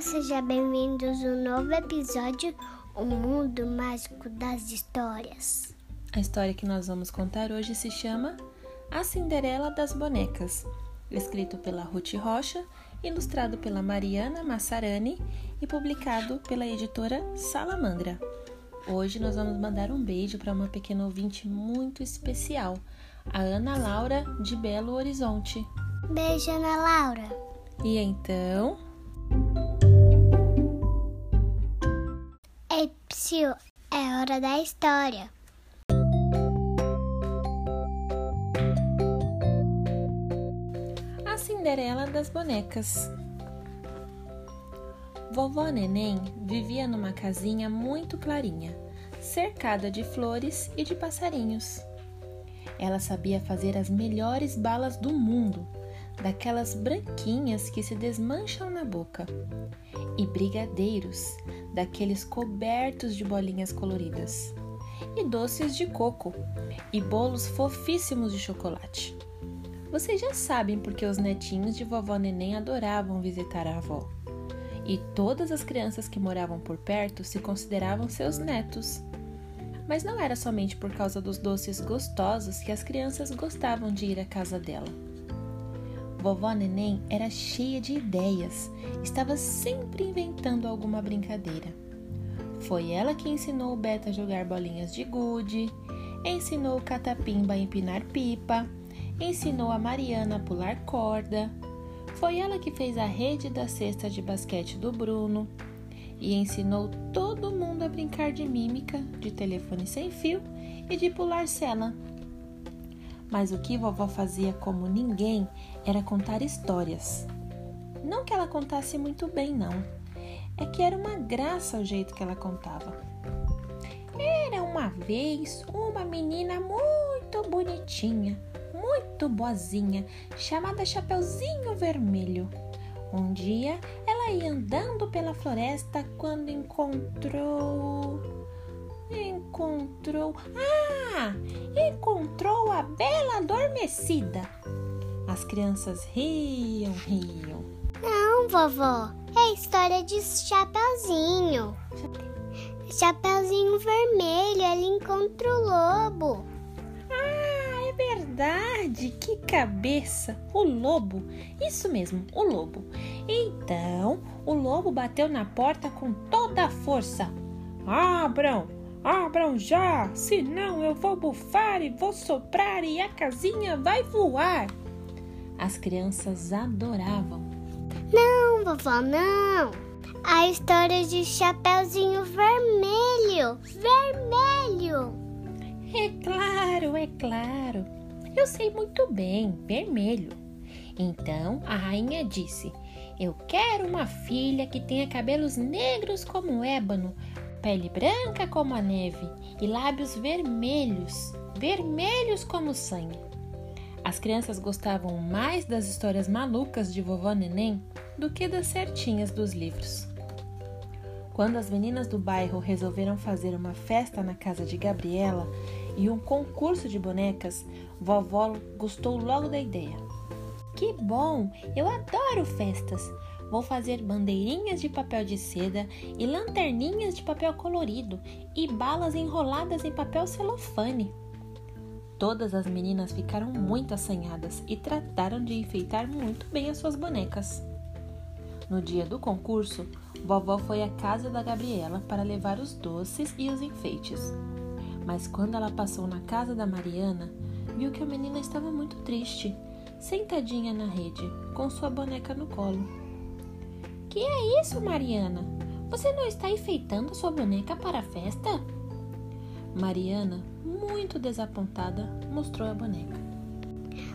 Olá, sejam bem-vindos a um novo episódio O Mundo Mágico das Histórias. A história que nós vamos contar hoje se chama A Cinderela das Bonecas, escrito pela Ruth Rocha, ilustrado pela Mariana Massarani e publicado pela editora Salamandra. Hoje nós vamos mandar um beijo para uma pequena ouvinte muito especial, a Ana Laura de Belo Horizonte. Beijo, Ana Laura. E então, psiu, é hora da história. A Cinderela das Bonecas. Vovó Neném vivia numa casinha muito clarinha, cercada de flores e de passarinhos. Ela sabia fazer as melhores balas do mundo, daquelas branquinhas que se desmancham na boca, e brigadeiros, daqueles cobertos de bolinhas coloridas, e doces de coco, e bolos fofíssimos de chocolate. Vocês já sabem porque os netinhos de vovó Neném adoravam visitar a avó. E todas as crianças que moravam por perto se consideravam seus netos. Mas não era somente por causa dos doces gostosos que as crianças gostavam de ir à casa dela. Vovó Neném era cheia de ideias, estava sempre inventando alguma brincadeira. Foi ela que ensinou o Beto a jogar bolinhas de gude, ensinou o Catapimba a empinar pipa, ensinou a Mariana a pular corda. Foi ela que fez a rede da cesta de basquete do Bruno e ensinou todo mundo a brincar de mímica, de telefone sem fio e de pular cela. Mas o que vovó fazia como ninguém era contar histórias. Não que ela contasse muito bem, não. É que era uma graça o jeito que ela contava. Era uma vez uma menina muito bonitinha, muito boazinha, chamada Chapeuzinho Vermelho. Um dia ela ia andando pela floresta quando encontrou. Encontrou. Ah! Encontrou a bela adormecida. As crianças riam, riam. Não, vovó, é história de Chapeuzinho. Chapeuzinho Vermelho, ele encontra o lobo. Ah, é verdade! Que cabeça! O lobo! Isso mesmo, o lobo. Então, o lobo bateu na porta com toda a força. Abram! Abram já! Senão eu vou bufar e vou soprar e a casinha vai voar! As crianças adoravam. Não, vovó, não. A história de Chapeuzinho Vermelho. Vermelho. É claro, é claro. Eu sei muito bem, vermelho. Então a rainha disse: Eu quero uma filha que tenha cabelos negros como ébano, pele branca como a neve e lábios vermelhos, vermelhos como sangue. As crianças gostavam mais das histórias malucas de vovó Neném do que das certinhas dos livros. Quando as meninas do bairro resolveram fazer uma festa na casa de Gabriela e um concurso de bonecas, vovó gostou logo da ideia. Que bom! Eu adoro festas! Vou fazer bandeirinhas de papel de seda e lanterninhas de papel colorido e balas enroladas em papel celofane. Todas as meninas ficaram muito assanhadas e trataram de enfeitar muito bem as suas bonecas. No dia do concurso, vovó foi à casa da Gabriela para levar os doces e os enfeites. Mas quando ela passou na casa da Mariana, viu que a menina estava muito triste, sentadinha na rede, com sua boneca no colo. Que é isso, Mariana? Você não está enfeitando sua boneca para a festa? Mariana, muito desapontada, mostrou a boneca.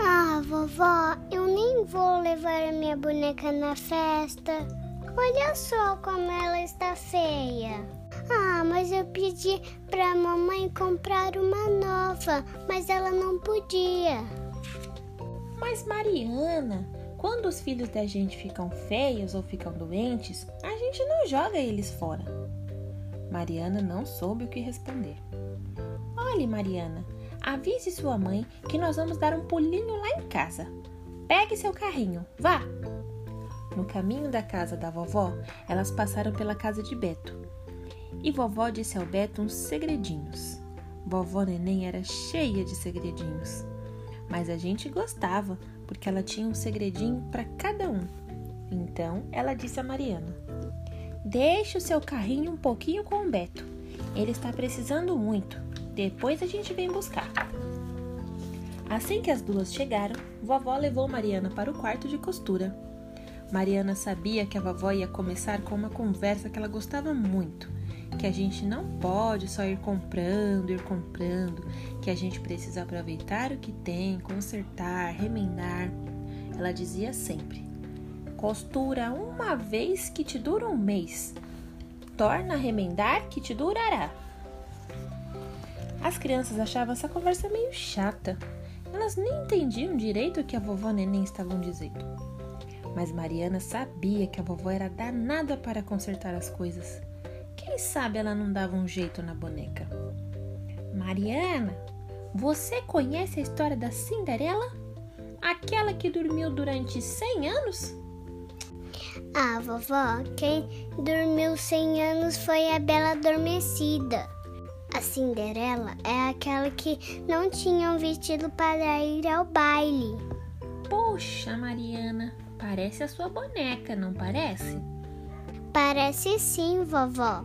Ah, vovó, eu nem vou levar a minha boneca na festa. Olha só como ela está feia. Ah, mas eu pedi para a mamãe comprar uma nova, mas ela não podia. Mas Mariana, quando os filhos da gente ficam feios ou ficam doentes, a gente não joga eles fora. Mariana não soube o que responder. Olhe, Mariana, avise sua mãe que nós vamos dar um pulinho lá em casa. Pegue seu carrinho, vá. No caminho da casa da vovó, elas passaram pela casa de Beto. E vovó disse ao Beto uns segredinhos. Vovó Neném era cheia de segredinhos. Mas a gente gostava, porque ela tinha um segredinho para cada um. Então ela disse a Mariana: Deixe o seu carrinho um pouquinho com o Beto. Ele está precisando muito. Depois a gente vem buscar. Assim que as duas chegaram, vovó levou Mariana para o quarto de costura. Mariana sabia que a vovó ia começar com uma conversa que ela gostava muito, que a gente não pode só ir comprando, ir comprando, que a gente precisa aproveitar o que tem, consertar, remendar. Ela dizia sempre: Costura uma vez que te dura um mês, torna a remendar que te durará. As crianças achavam essa conversa meio chata. Elas nem entendiam direito o que a vovó Neném estavam dizendo. Mas Mariana sabia que a vovó era danada para consertar as coisas. Quem sabe ela não dava um jeito na boneca? Mariana, você conhece a história da Cinderela? Aquela que dormiu durante 100 anos? Ah, vovó, quem dormiu 100 anos foi a Bela Adormecida. A Cinderela é aquela que não tinha um vestido para ir ao baile. Poxa, Mariana, parece a sua boneca, não parece? Parece sim, vovó.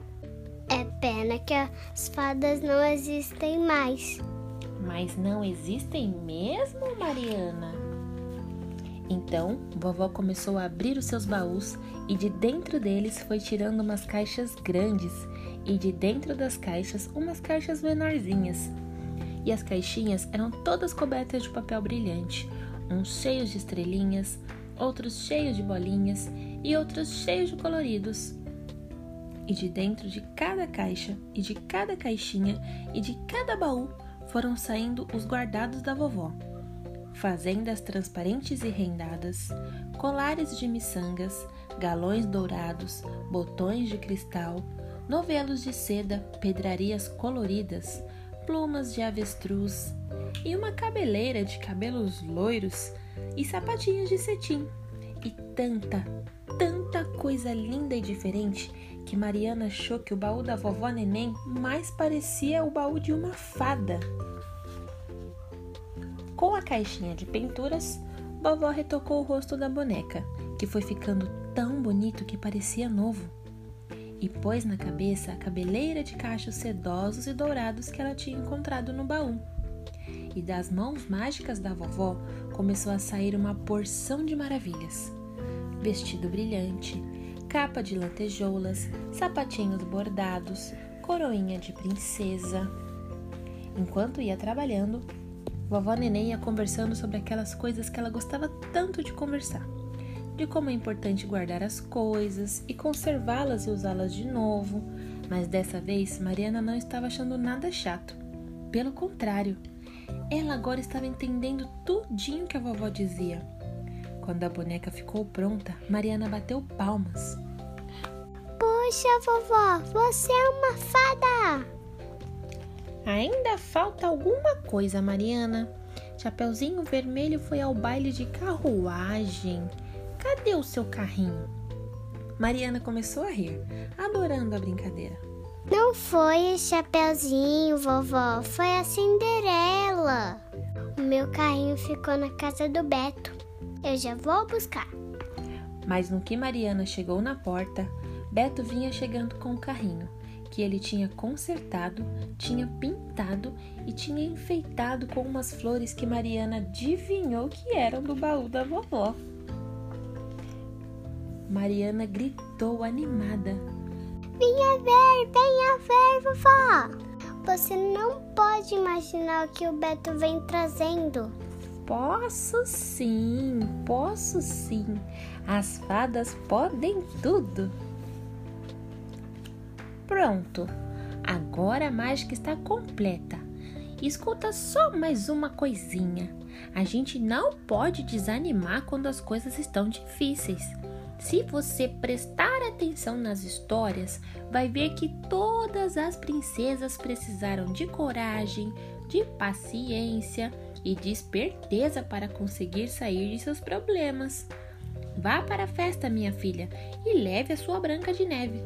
É pena que as fadas não existem mais. Mas não existem mesmo, Mariana? Então, vovó começou a abrir os seus baús e de dentro deles foi tirando umas caixas grandes e de dentro das caixas umas caixas menorzinhas. E as caixinhas eram todas cobertas de papel brilhante, uns cheios de estrelinhas, outros cheios de bolinhas e outros cheios de coloridos. E de dentro de cada caixa e de cada caixinha e de cada baú foram saindo os guardados da vovó. Fazendas transparentes e rendadas, colares de miçangas, galões dourados, botões de cristal, novelos de seda, pedrarias coloridas, plumas de avestruz e uma cabeleira de cabelos loiros e sapatinhos de cetim. E tanta, tanta coisa linda e diferente que Mariana achou que o baú da vovó Neném mais parecia o baú de uma fada. Com a caixinha de pinturas, vovó retocou o rosto da boneca, que foi ficando tão bonito que parecia novo e pôs na cabeça a cabeleira de cachos sedosos e dourados que ela tinha encontrado no baú. E das mãos mágicas da vovó começou a sair uma porção de maravilhas: vestido brilhante, capa de lantejoulas, sapatinhos bordados, coroinha de princesa. Enquanto ia trabalhando, vovó Neném ia conversando sobre aquelas coisas que ela gostava tanto de conversar de como é importante guardar as coisas e conservá-las e usá-las de novo, mas dessa vez Mariana não estava achando nada chato. Pelo contrário, ela agora estava entendendo tudinho que a vovó dizia. Quando a boneca ficou pronta, Mariana bateu palmas. Puxa, vovó, você é uma fada! Ainda falta alguma coisa, Mariana. Chapeuzinho Vermelho foi ao baile de carruagem. Cadê o seu carrinho? Mariana começou a rir, adorando a brincadeira. Não foi o Chapeuzinho, vovó, foi a Cinderela. O meu carrinho ficou na casa do Beto. Eu já vou buscar. Mas no que Mariana chegou na porta, Beto vinha chegando com o carrinho, que ele tinha consertado, tinha pintado e tinha enfeitado com umas flores que Mariana adivinhou que eram do baú da vovó. Mariana gritou animada. Venha ver, venha ver, vovó! Você não pode imaginar o que o Beto vem trazendo. Posso sim, posso sim. As fadas podem tudo. Pronto, agora a mágica está completa. Escuta só mais uma coisinha. A gente não pode desanimar quando as coisas estão difíceis. Se você prestar atenção nas histórias, vai ver que todas as princesas precisaram de coragem, de paciência e de esperteza para conseguir sair de seus problemas. Vá para a festa, minha filha, e leve a sua Branca de Neve.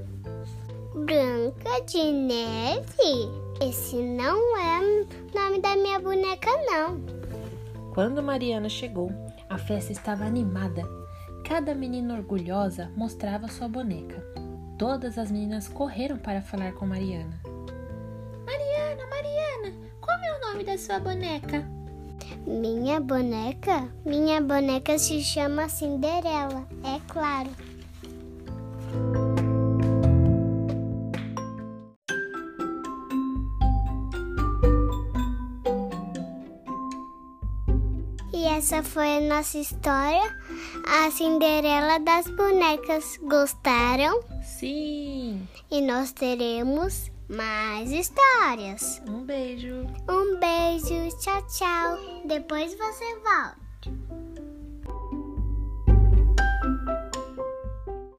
Branca de Neve? Esse não é o nome da minha boneca, não. Quando Mariana chegou, a festa estava animada. Cada menina orgulhosa mostrava sua boneca. Todas as meninas correram para falar com Mariana. Mariana, Mariana, qual é o nome da sua boneca? Minha boneca? Minha boneca se chama Cinderela, é claro. E essa foi a nossa história, a Cinderela das bonecas. Gostaram? Sim! E nós teremos mais histórias. Um beijo! Um beijo, tchau, tchau. Depois você volta.